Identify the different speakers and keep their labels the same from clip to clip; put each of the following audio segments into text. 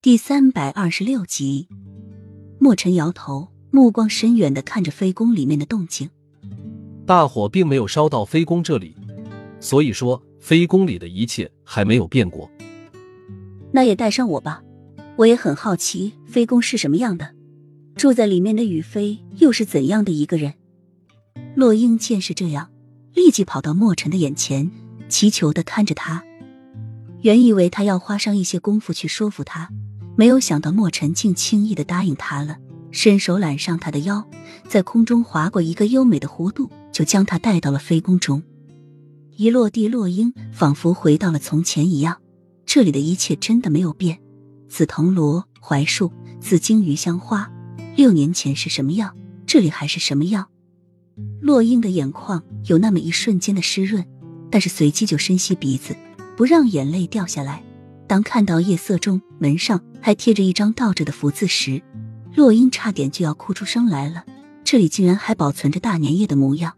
Speaker 1: 第三百二十六集，墨尘摇头，目光深远的看着飞宫里面的动静。
Speaker 2: 大火并没有烧到飞宫这里，所以说飞宫里的一切还没有变过。
Speaker 1: 那也带上我吧，我也很好奇飞宫是什么样的，住在里面的雨飞又是怎样的一个人。洛英见是这样，立即跑到墨尘的眼前，祈求的看着他。原以为他要花上一些功夫去说服他。没有想到莫尘竟轻易的答应他了，伸手揽上他的腰，在空中划过一个优美的弧度，就将他带到了飞宫中。一落地，落英仿佛回到了从前一样，这里的一切真的没有变。紫藤萝、槐树、紫荆鱼香花，六年前是什么样，这里还是什么样。落英的眼眶有那么一瞬间的湿润，但是随即就深吸鼻子，不让眼泪掉下来。当看到夜色中门上还贴着一张倒着的福字时，洛英差点就要哭出声来了。这里竟然还保存着大年夜的模样。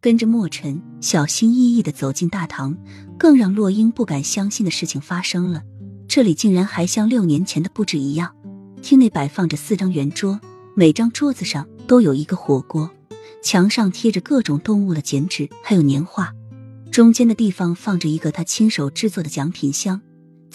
Speaker 1: 跟着墨尘小心翼翼的走进大堂，更让洛英不敢相信的事情发生了：这里竟然还像六年前的布置一样。厅内摆放着四张圆桌，每张桌子上都有一个火锅，墙上贴着各种动物的剪纸，还有年画。中间的地方放着一个他亲手制作的奖品箱。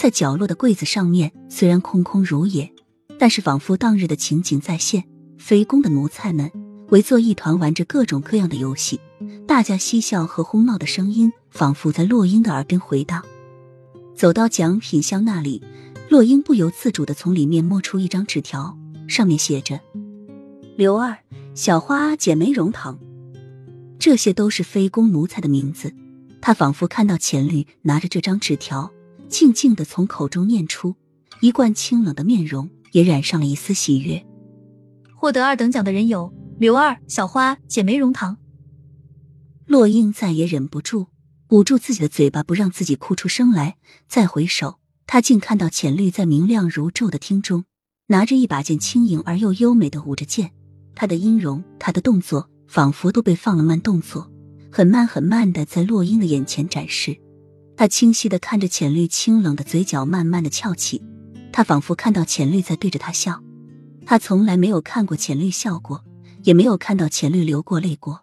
Speaker 1: 在角落的柜子上面，虽然空空如也，但是仿佛当日的情景再现。非宫的奴才们围坐一团，玩着各种各样的游戏，大家嬉笑和哄闹的声音仿佛在洛英的耳边回荡。走到奖品箱那里，洛英不由自主的从里面摸出一张纸条，上面写着“刘二小花姐妹荣堂”，这些都是非宫奴才的名字。他仿佛看到浅绿拿着这张纸条。静静的从口中念出，一贯清冷的面容也染上了一丝喜悦。
Speaker 3: 获得二等奖的人有刘二、小花、简梅荣堂。
Speaker 1: 洛英再也忍不住，捂住自己的嘴巴，不让自己哭出声来。再回首，他竟看到浅绿在明亮如昼的厅中，拿着一把剑，轻盈而又优美的舞着剑。他的音容，他的动作，仿佛都被放了慢动作，很慢很慢的在洛英的眼前展示。他清晰的看着浅绿清冷的嘴角慢慢的翘起，他仿佛看到浅绿在对着他笑。他从来没有看过浅绿笑过，也没有看到浅绿流过泪过。